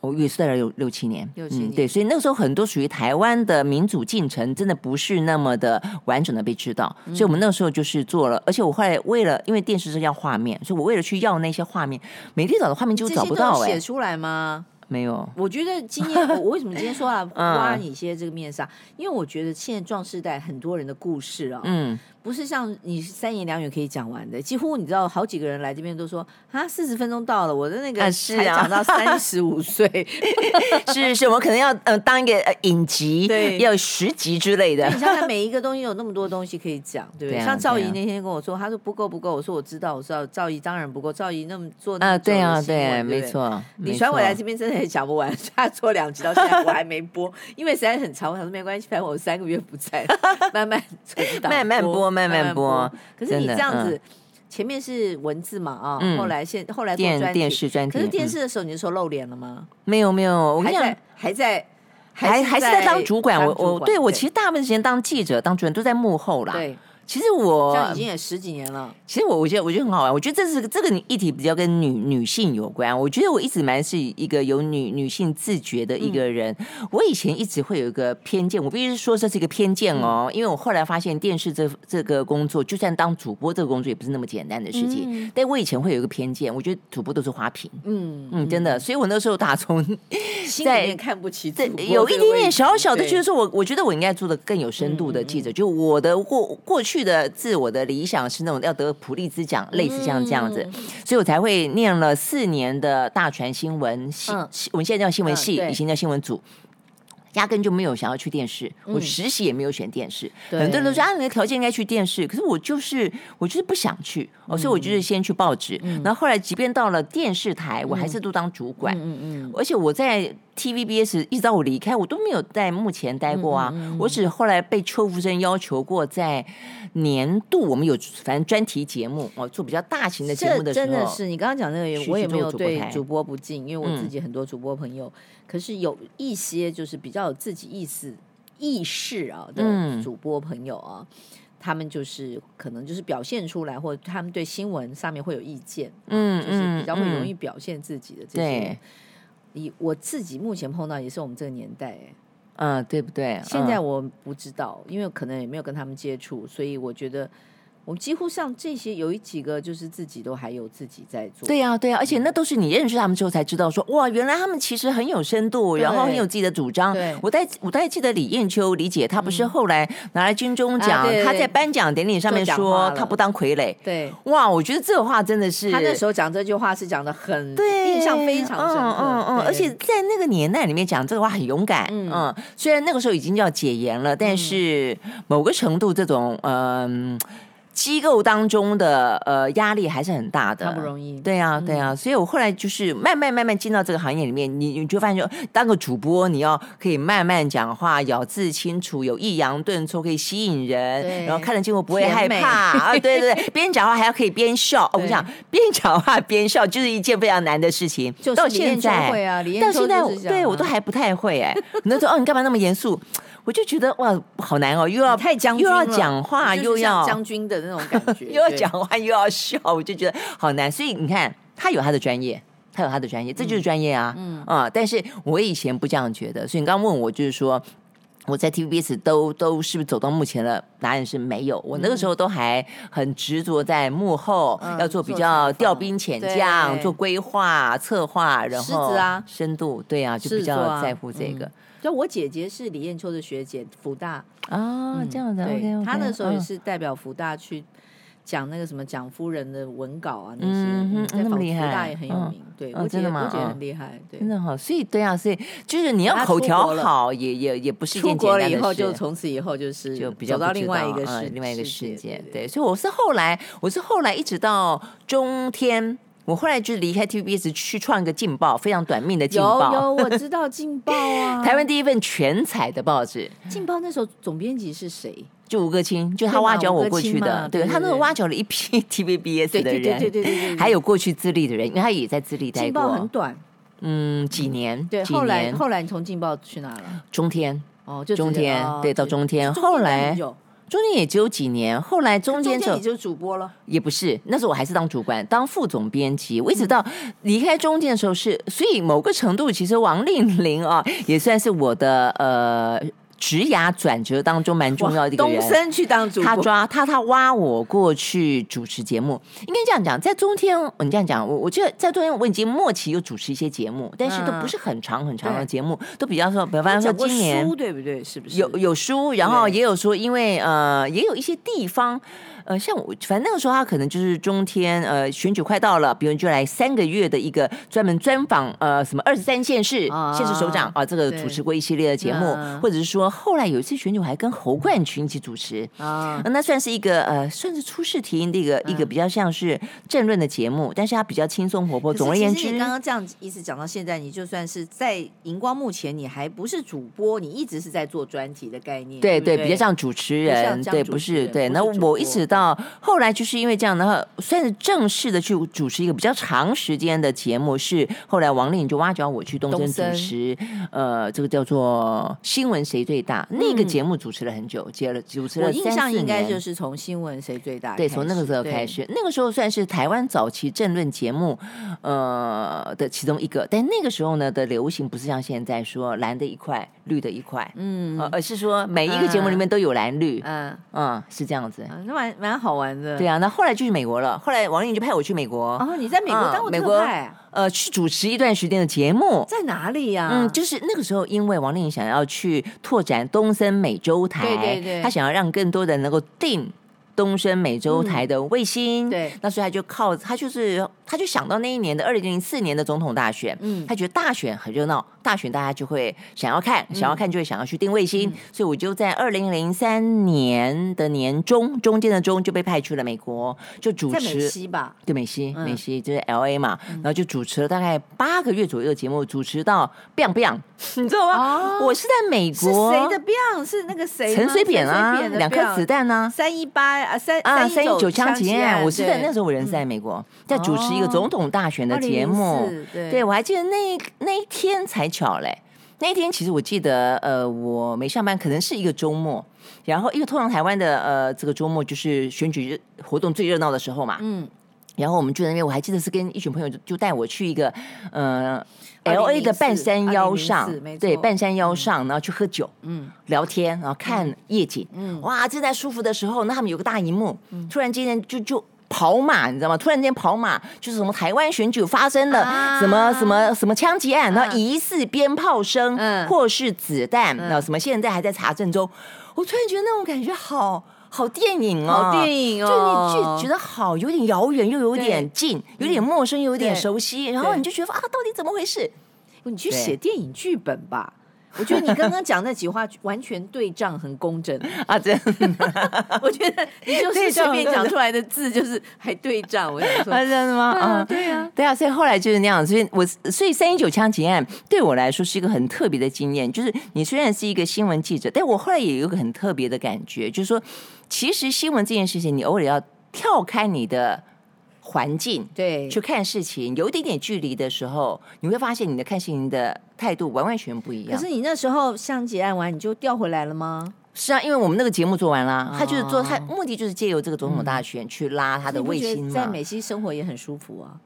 我也是在那有六七年，六七年、嗯。对，所以那个时候很多属于台湾的民主进程真的不是那么的完整的被知道，所以我们那个时候就是做了，而且我后来为了因为电视是要画面，所以我为了去要那些画面，美丽岛的画面就找不到哎、欸，写出来吗？没有，我觉得今天我为什么今天说啊 挖你一些这个面纱？嗯、因为我觉得现在壮世代很多人的故事啊，嗯。不是像你三言两语可以讲完的，几乎你知道好几个人来这边都说啊，四十分钟到了，我的那个才讲到 三十五岁，是、啊、是，是，我可能要呃当一个呃影集，对，要十集之类的。你想想每一个东西有那么多东西可以讲，对不对？对啊、像赵姨那天跟我说，他说不够不够，我说我知道我知道，赵姨当然不够，赵姨那么做那么啊，对啊对，对，没错。李传伟来这边真的也讲不完，他做两集到现在我还没播，因为实在很长，我想说没关系，反正我三个月不在，慢慢 慢慢播。慢慢播，可是你这样子，前面是文字嘛啊、嗯，后来现后来做电电视专题，可是电视的时候你就说露脸了吗？没有没有，我跟你讲，还在还还是在，当主管我我对我其实大部分时间当记者当主任都在幕后啦。对。其实我这样已经也十几年了。其实我我觉得我觉得很好玩。我觉得这是这个议题比较跟女女性有关。我觉得我一直蛮是一个有女女性自觉的一个人。嗯。我以前一直会有一个偏见，我必须说这是一个偏见哦。嗯。因为我后来发现电视这这个工作，就算当主播这个工作也不是那么简单的事情。嗯。但我以前会有一个偏见，我觉得主播都是花瓶。嗯嗯，真的。所以我那时候打从在看不起，有一点点小小的，就是说我我觉得我应该做的更有深度的记者。就我的过过去。的自我的理想是那种要得普利兹奖，类似像这样子，所以我才会念了四年的大传新闻系，我们现在叫新闻系，以前叫新闻组，压根就没有想要去电视，我实习也没有选电视。很多人都说啊，你的条件应该去电视，可是我就是我就是不想去，哦，所以我就是先去报纸，然后后来即便到了电视台，我还是都当主管，嗯嗯，而且我在。TVBS 一直到我离开，我都没有在幕前待过啊。嗯嗯、我只后来被邱福生要求过，在年度我们有反正专题节目哦，做比较大型的节目的时候，真的是你刚刚讲那个，我也没有对主播不敬，因为我自己很多主播朋友，嗯、可是有一些就是比较有自己意思意识啊的主播朋友啊，嗯、他们就是可能就是表现出来，或者他们对新闻上面会有意见，嗯，就是比较会容易表现自己的这些。嗯嗯以我自己目前碰到也是我们这个年代，嗯，对不对？现在我不知道，因为可能也没有跟他们接触，所以我觉得我们几乎像这些有一几个，就是自己都还有自己在做。对呀、啊，对呀、啊，而且那都是你认识他们之后才知道说，说哇，原来他们其实很有深度，然后很有自己的主张。对，我在我在记得李艳秋李姐，她不是后来拿来金钟奖，嗯啊、她在颁奖典礼上面说她不当傀儡。对，哇，我觉得这话真的是，她那时候讲这句话是讲的很对，印象非常深刻。嗯嗯嗯，而且在那个年代里面讲这个话很勇敢。嗯，嗯虽然那个时候已经叫解严了，但是某个程度这种嗯。呃机构当中的呃压力还是很大的，不容易。对啊，对啊，嗯、所以我后来就是慢慢慢慢进到这个行业里面，你你就发现说，当个主播你要可以慢慢讲话，咬字清楚，有抑扬顿挫，可以吸引人，然后看了节目不会害怕啊。对对对，边讲话还要可以边笑。我跟你讲，边讲话边笑就是一件非常难的事情。就是、到现在会啊，到现在对我都还不太会哎。那时候哦，你干嘛那么严肃？我就觉得哇，好难哦，又要太将军又要讲话，又要将军的那种感觉，又要讲话又要笑，我就觉得好难。所以你看，他有他的专业，他有他的专业，这就是专业啊。嗯啊，但是我以前不这样觉得。所以你刚刚问我，就是说我在 TVBS 都都是不是走到目前了？答案是没有。我那个时候都还很执着在幕后，嗯、要做比较调兵遣将，做规划策划，然后啊，深度对啊，就比较在乎这个。就我姐姐是李艳秋的学姐，福大啊，这样的。对，她那时候也是代表福大去讲那个什么蒋夫人的文稿啊，那些，在福大也很有名。对，我姐我姐很厉害，对，真的好。所以对啊，所以就是你要口条好，也也也不是一件简单的事。出国了以后，就从此以后就是就比较到另外一个世另外一个世界。对，所以我是后来，我是后来一直到中天。我后来就离开 TVBS 去创一个劲报，非常短命的劲报。有有，我知道 劲报啊，台湾第一份全彩的报纸。劲报那时候总编辑是谁？就吴歌清，就他挖角我过去的。对，他那个挖角了一批 TVBS 的人，对对对对，还有过去资历的人，因为他也在资历待过。镜报很短，嗯，几年。对，后来后来你从劲报去哪了？中天。哦，就中天，对，到中天。后来。中间也只有几年，后来中间就就主播了，也不是，那时候我还是当主管，当副总编辑。我一直到离开中间的时候是，所以某个程度，其实王令 玲啊，也算是我的呃。职涯转折当中蛮重要的一个人，东升去当主播，他抓他他挖我过去主持节目，应该这样讲，在中天，你这样讲，我我觉得在中天我已经末期又主持一些节目，但是都不是很长很长的节目，都比较说，比方说今年对不对？是不是有有书，然后也有说，因为呃，也有一些地方。呃，像我，反正那个时候他可能就是中天，呃，选举快到了，比如就来三个月的一个专门专访，呃，什么二十三县市县市首长啊，这个主持过一系列的节目，或者是说后来有一次选举我还跟侯冠群一起主持啊，那算是一个呃，算是初试题的一个一个比较像是政论的节目，但是他比较轻松活泼。总而言之，你刚刚这样一直讲到现在，你就算是在荧光幕前，你还不是主播，你一直是在做专题的概念，对对，比较像主持人，对，不是对。那我一直到。到后来就是因为这样的话，算是正式的去主持一个比较长时间的节目。是后来王令就挖角我去东森主持，呃，这个叫做《新闻谁最大》那个节目主持了很久，接了主持了三四年。我印象应该就是从《新闻谁最大》对，从那个时候开始，那个时候算是台湾早期政论节目呃的其中一个。但那个时候呢的流行不是像现在说蓝的一块绿的一块，嗯，而是说每一个节目里面都有蓝绿，嗯。嗯，是这样子。那蛮蛮好玩的，对啊。那后来就去美国了。后来王令就派我去美国。哦，你在美国当过特派？呃，去主持一段时间的节目。在哪里呀？嗯，就是那个时候，因为王令想要去拓展东森美洲台，对对对，他想要让更多人能够定东森美洲台的卫星。对，那所以他就靠他就是。他就想到那一年的二零零四年的总统大选，嗯，他觉得大选很热闹，大选大家就会想要看，想要看就会想要去定卫星，所以我就在二零零三年的年中，中间的中就被派去了美国，就主持美西吧，对美西，美西就是 L A 嘛，然后就主持了大概八个月左右的节目，主持到 biang biang，你知道吗？我是在美国，谁的 biang 是那个谁？陈水扁啊，两颗子弹呢？三一八啊，三啊三一九枪击案，我是在那时候我人是在美国，在主持。一个总统大选的节目，对，对我还记得那那一天才巧嘞，那一天其实我记得，呃，我没上班，可能是一个周末，然后因为通常台湾的呃这个周末就是选举日活动最热闹的时候嘛，嗯，然后我们就在那边，我还记得是跟一群朋友就就带我去一个呃 L A 的半山腰上对，半山腰上，嗯、然后去喝酒，嗯，聊天，然后看夜景，嗯，哇，正在舒服的时候，那他们有个大荧幕，嗯、突然之间就就跑马，你知道吗？突然间跑马，就是什么台湾选举发生了，啊、什么什么什么枪击案，然后疑似鞭炮声，嗯，或是子弹，然后什么现在还在查证中，我突然觉得那种感觉好。好电影哦，好电影哦，就你就觉得好，有点遥远又有点近，有点陌生又有点熟悉，然后你就觉得啊，到底怎么回事？你去写电影剧本吧。我觉得你刚刚讲那几话完全对仗很工整 啊，真的。我觉得你就是随便讲出来的字就是还对仗，我想说，真的吗？啊，对啊，对啊，所以后来就是那样。所以我所以三一九枪击案对我来说是一个很特别的经验。就是你虽然是一个新闻记者，但我后来也有一个很特别的感觉，就是说，其实新闻这件事情，你偶尔要跳开你的。环境对，去看事情有一点点距离的时候，你会发现你的看事情的态度完完全不一样。可是你那时候相结案完，你就调回来了吗？是啊，因为我们那个节目做完了，他就是做他目的就是借由这个总统大选去拉他的卫星嘛。在美西生活也很舒服啊。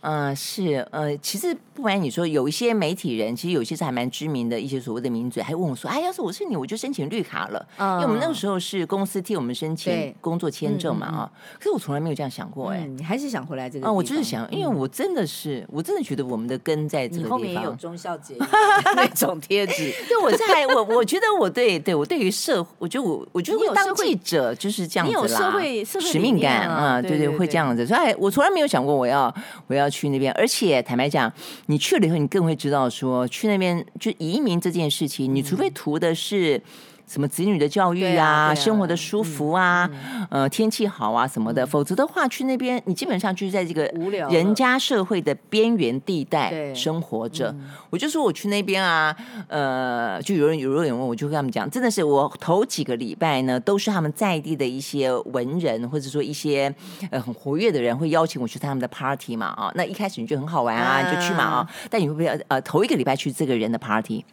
嗯，是呃，其实不瞒你说，有一些媒体人，其实有些是还蛮知名的一些所谓的名嘴，还问我说：“哎，要是我是你，我就申请绿卡了。”嗯因为我们那个时候是公司替我们申请工作签证嘛啊。可是我从来没有这样想过哎，你还是想回来这个？啊，我就是想，因为我真的是，我真的觉得我们的根在这个地方。后面也有忠孝节 那种贴纸。对，我在我我觉得我对对我对于社，我觉得我我觉得我当记者就是这样子啦，你有社会使命感啊，对对，会这样子。所以，我从来没有想过我要我要。去那边，而且坦白讲，你去了以后，你更会知道说，去那边就移民这件事情，你除非图的是。什么子女的教育啊，啊啊生活的舒服啊，嗯、呃，天气好啊什么的，嗯、否则的话去那边，你基本上就是在这个人家社会的边缘地带生活着。嗯、我就说我去那边啊，呃，就有人有人问我，就跟他们讲，真的是我头几个礼拜呢，都是他们在地的一些文人，或者说一些呃很活跃的人会邀请我去他们的 party 嘛啊，那一开始你就很好玩啊，你就去嘛啊，但你会不会呃头一个礼拜去这个人的 party？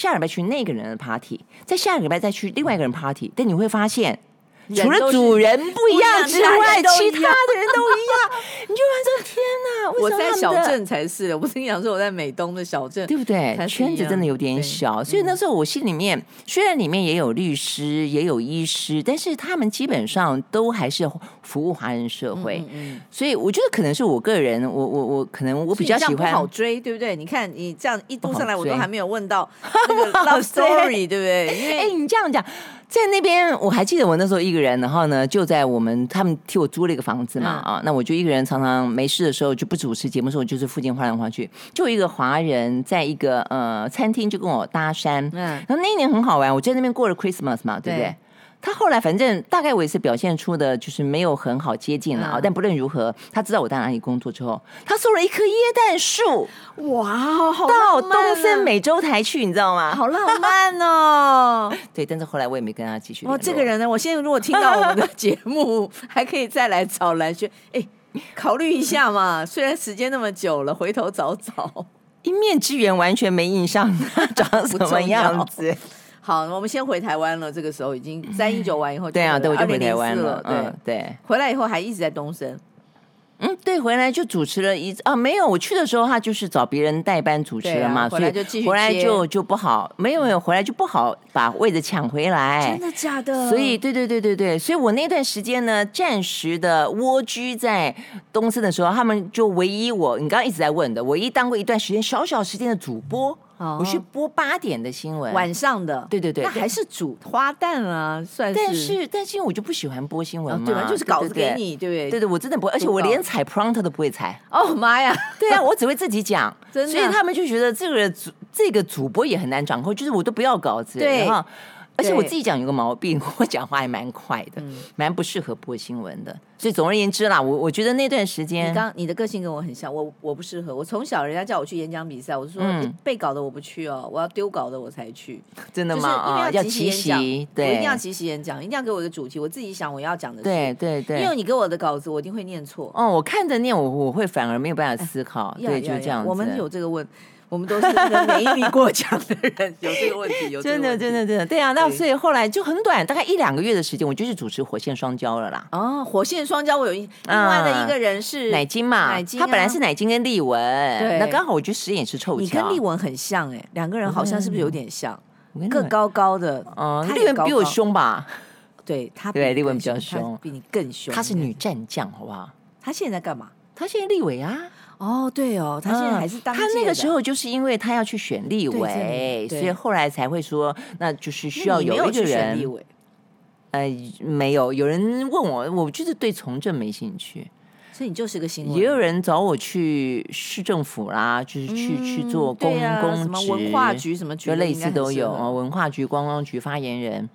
下礼拜去那个人的 party，在下个礼拜再去另外一个人 party，但你会发现，除了主人不一样之外，其他的人都一样。你就发现，天哪！我在小镇才是的，我跟你讲说我在美东的小镇，对不对？圈子真的有点小，所以那时候我心里面虽然里面也有律师，也有医师，但是他们基本上都还是服务华人社会。所以我觉得可能是我个人，我我我可能我比较喜欢好追，对不对？你看你这样一读上来，我都还没有问到那个 love story，对不对？因为哎，你这样讲。在那边，我还记得我那时候一个人，然后呢，就在我们他们替我租了一个房子嘛，嗯、啊，那我就一个人，常常没事的时候就不主持节目的时候，就是附近晃来晃去，就一个华人在一个呃餐厅就跟我搭讪，嗯，然后那一年很好玩，我在那边过了 Christmas 嘛，对不对？对他后来反正大概我也是表现出的，就是没有很好接近了啊。嗯、但不论如何，他知道我在哪里工作之后，他送了一棵椰蛋树，哇，好到东森美洲台去，你知道吗？好浪漫哦。对，但是后来我也没跟他继续。哦，这个人呢，我现在如果听到我们的 节目，还可以再来找蓝轩，哎，考虑一下嘛。虽然时间那么久了，回头找找。一面之缘，完全没印象他 长什么样子。好，我们先回台湾了。这个时候已经三一九完以后，对啊，对，我就回台湾了。对对，回来以后还一直在东森。嗯，对，回来就主持了一啊，没有，我去的时候他就是找别人代班主持了嘛，回来就继续，回来就就不好，没有没有，回来就不好把位置抢回来。真的假的？所以，对对对对对，所以我那段时间呢，暂时的蜗居在东森的时候，他们就唯一我，你刚刚一直在问的，唯一当过一段时间小小时间的主播。我去播八点的新闻，晚上的，对对对，那还是煮花旦啊，算是。但是，但是因为我就不喜欢播新闻嘛，对吧？就是稿子给你，对不对？对对，我真的不会，而且我连踩 prompt 都不会踩。哦妈呀，对啊，我只会自己讲，所以他们就觉得这个主这个主播也很难掌控，就是我都不要稿子，对。而且我自己讲有个毛病，我讲话还蛮快的，蛮不适合播新闻的。所以总而言之啦，我我觉得那段时间，你刚你的个性跟我很像，我我不适合。我从小人家叫我去演讲比赛，我就说背稿的我不去哦，我要丢稿的我才去。真的吗？啊，要即席演讲，对，我一定要即席演讲，一定要给我一个主题，我自己想我要讲的。对对对，因为你给我的稿子，我一定会念错。哦，我看着念，我我会反而没有办法思考。对，就这样子。我们有这个问。我们都是那个免疫力过强的人，有这个问题，有真的真的真的，对啊，那所以后来就很短，大概一两个月的时间，我就去主持《火线双骄》了啦。哦，《火线双骄》我有一另外的一个人是乃金嘛，乃菁，他本来是乃金跟丽文，对，那刚好我觉得实验室凑巧，你跟丽文很像哎，两个人好像是不是有点像？个高高的，嗯，丽文比我凶吧？对他，对丽文比较凶，比你更凶。她是女战将，好不好？她现在在干嘛？她现在立委啊。哦，对哦，他现在还是当。他那个时候就是因为他要去选立委，所以后来才会说，那就是需要有一个人。立委。呃，没有，有人问我，我就是对从政没兴趣，所以你就是个新闻。也有人找我去市政府啦，就是去去做公公职，什么文化局什么局，就类似都有啊，文化局、观光局发言人。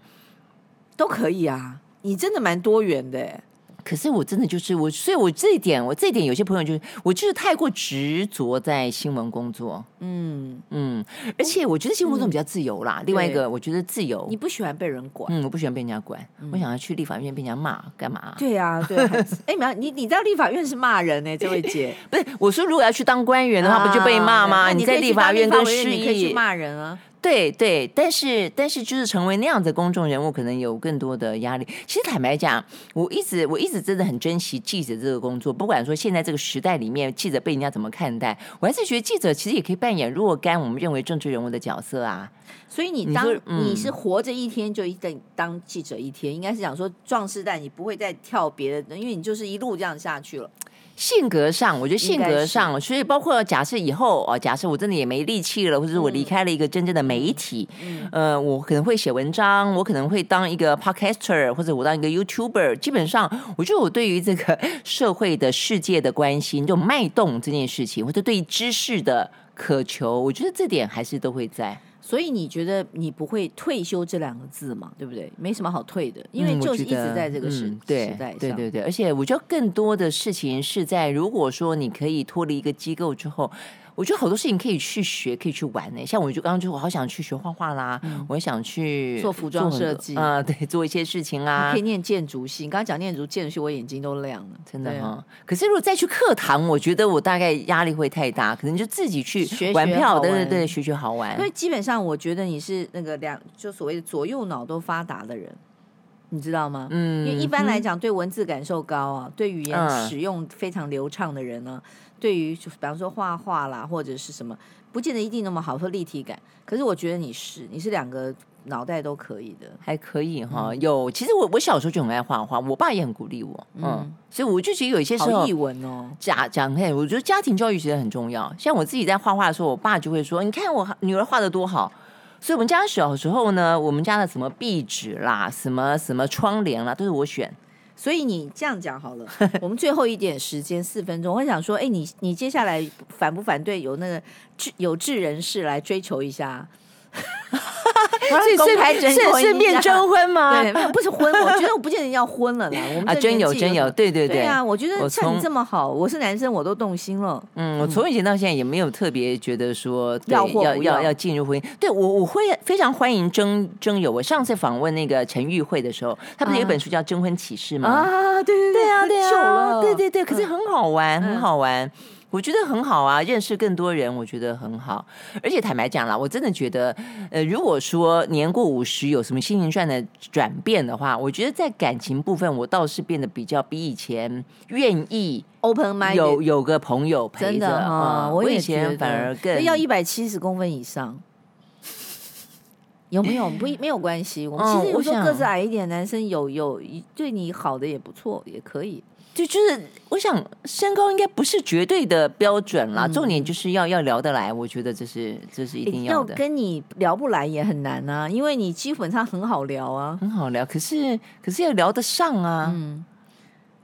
都可以啊，你真的蛮多元的。可是我真的就是我，所以我这一点，我这一点有些朋友就是我就是太过执着在新闻工作。嗯嗯，而且我觉得新闻工作比较自由啦。嗯、另外一个，我觉得自由，你不喜欢被人管。嗯，我不喜欢被人家管。嗯、我想要去立法院被人家骂干嘛？对呀、啊，对。哎，苗，你你知道立法院是骂人呢？这位姐，不是我说，如果要去当官员的话，啊、不就被骂吗？你在立法院跟市议，你可以去骂人啊。对对，但是但是就是成为那样的公众人物，可能有更多的压力。其实坦白讲，我一直我一直真的很珍惜记者这个工作。不管说现在这个时代里面，记者被人家怎么看待，我还是觉得记者其实也可以扮演若干我们认为政治人物的角色啊。所以你当你，嗯、你是活着一天就一定当记者一天，应该是讲说壮士代，你不会再跳别的，因为你就是一路这样下去了。性格上，我觉得性格上，所以包括假设以后哦，假设我真的也没力气了，或者是我离开了一个真正的媒体，嗯，呃，我可能会写文章，我可能会当一个 podcaster，或者我当一个 YouTuber。基本上，我觉得我对于这个社会的世界的关心，就脉动这件事情，或者对于知识的渴求，我觉得这点还是都会在。所以你觉得你不会退休这两个字嘛？对不对？没什么好退的，因为就是一直在这个时、时代上。对对对，而且我觉得更多的事情是在，如果说你可以脱离一个机构之后。我觉得好多事情可以去学，可以去玩呢。像我就刚刚就我好想去学画画啦，嗯、我想去做服装设计啊、呃，对，做一些事情啊。可以念建筑系，你刚刚讲念筑建筑系，我眼睛都亮了，真的哈。啊、可是如果再去课堂，我觉得我大概压力会太大，可能就自己去玩票，对对对，学学好玩。因为基本上我觉得你是那个两就所谓的左右脑都发达的人，你知道吗？嗯，因为一般来讲，对文字感受高啊，对语言使用非常流畅的人呢。嗯对于，就比方说画画啦，或者是什么，不见得一定那么好，说立体感。可是我觉得你是，你是两个脑袋都可以的，还可以哈。嗯、有，其实我我小时候就很爱画画，我爸也很鼓励我，嗯，嗯，所以我就觉得有一些时候，译文哦，家讲嘿，我觉得家庭教育其实很重要。像我自己在画画的时候，我爸就会说：“你看我女儿画的多好。”所以我们家小时候呢，我们家的什么壁纸啦，什么什么窗帘啦，都是我选。所以你这样讲好了，我们最后一点时间四分钟，我想说，哎，你你接下来反不反对有那个智有志人士来追求一下？公开征婚，顺便征婚吗？对，不是婚，我觉得我不见得要婚了啦。我们啊，真有真有，对对对。对啊，我觉得像你这么好，我是男生，我都动心了。嗯，我从以前到现在也没有特别觉得说要要要要进入婚姻。对我我会非常欢迎征征友。我上次访问那个陈玉慧的时候，他不是有一本书叫《征婚启事》吗？啊，对对对啊，对啊，对对对，可是很好玩，很好玩。我觉得很好啊，认识更多人，我觉得很好。而且坦白讲啦，我真的觉得，呃，如果说年过五十有什么心情上的转变的话，我觉得在感情部分，我倒是变得比较比以前愿意 open mind，有有个朋友陪着。真的啊，我以前反而更要一百七十公分以上，有没有？不没有关系。我们其实有时候个子矮一点男生有有对你好的也不错，也可以。就就是，我想身高应该不是绝对的标准啦，嗯、重点就是要要聊得来，我觉得这是这是一定要的。要跟你聊不来也很难啊，因为你基本上很好聊啊，很好聊。可是可是要聊得上啊，嗯，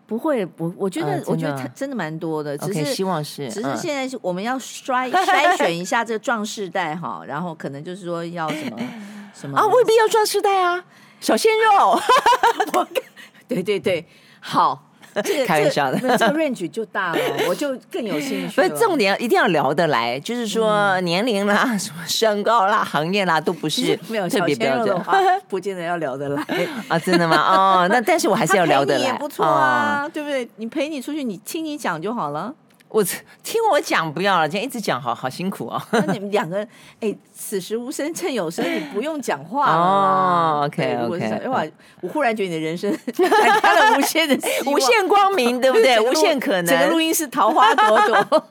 不会，我我觉得、呃、我觉得他真的蛮多的，只是 okay, 希望是，只是现在是我们要筛 筛选一下这个壮士代哈，然后可能就是说要什么什么啊，未必要壮士代啊，小鲜肉，我对对对，好。这个、开玩笑的，这个 range 就大了，我就更有兴趣。不是重点，一定要聊得来，就是说年龄啦、嗯、什么身高啦、行业啦，都不是没有特别标准，不见得要聊得来 啊？真的吗？哦，那但是我还是要聊得来，也不错啊，哦、对不对？你陪你出去，你听你讲就好了。我听我讲不要了，今天一直讲，好好辛苦哦。那你们两个，哎，此时无声胜有声，你不用讲话了哦。OK OK，哇，我忽然觉得你的人生 开了无限的无限光明，对不对？无限可能，整个录音室桃花朵朵。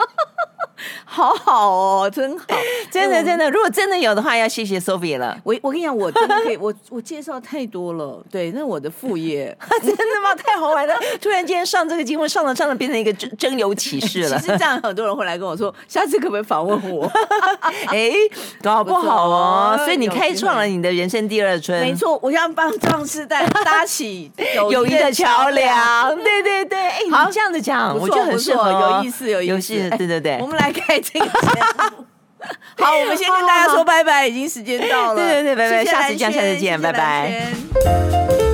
好好哦，真好，真的真的。如果真的有的话，要谢谢 Sophie 了。我我跟你讲，我真的可以，我 我介绍太多了。对，那我的副业真的吗？太好玩了！突然间上这个节目，上了上了，变成一个真真有启事了。其实这样，很多人会来跟我说，下次可不可以访问我？哎，搞不好哦。所以你开创了你的人生第二春。没错，我要帮壮士代搭起友谊的桥梁。对对对，哎，好，这样子讲，我觉得很适合，有意思，有意思。对对对，我们来开这个节目。好，我们先跟大家说拜拜，已经时间到了。对对对，拜拜，下次见，下次见，拜拜。